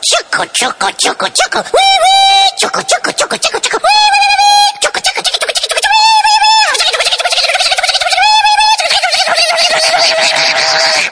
choco, choco, choco, choco, wee wee, choco, choco, choco, choco, choco, wee wee wee, choco, choco, choco, choco, choco, choco, wee wee wee.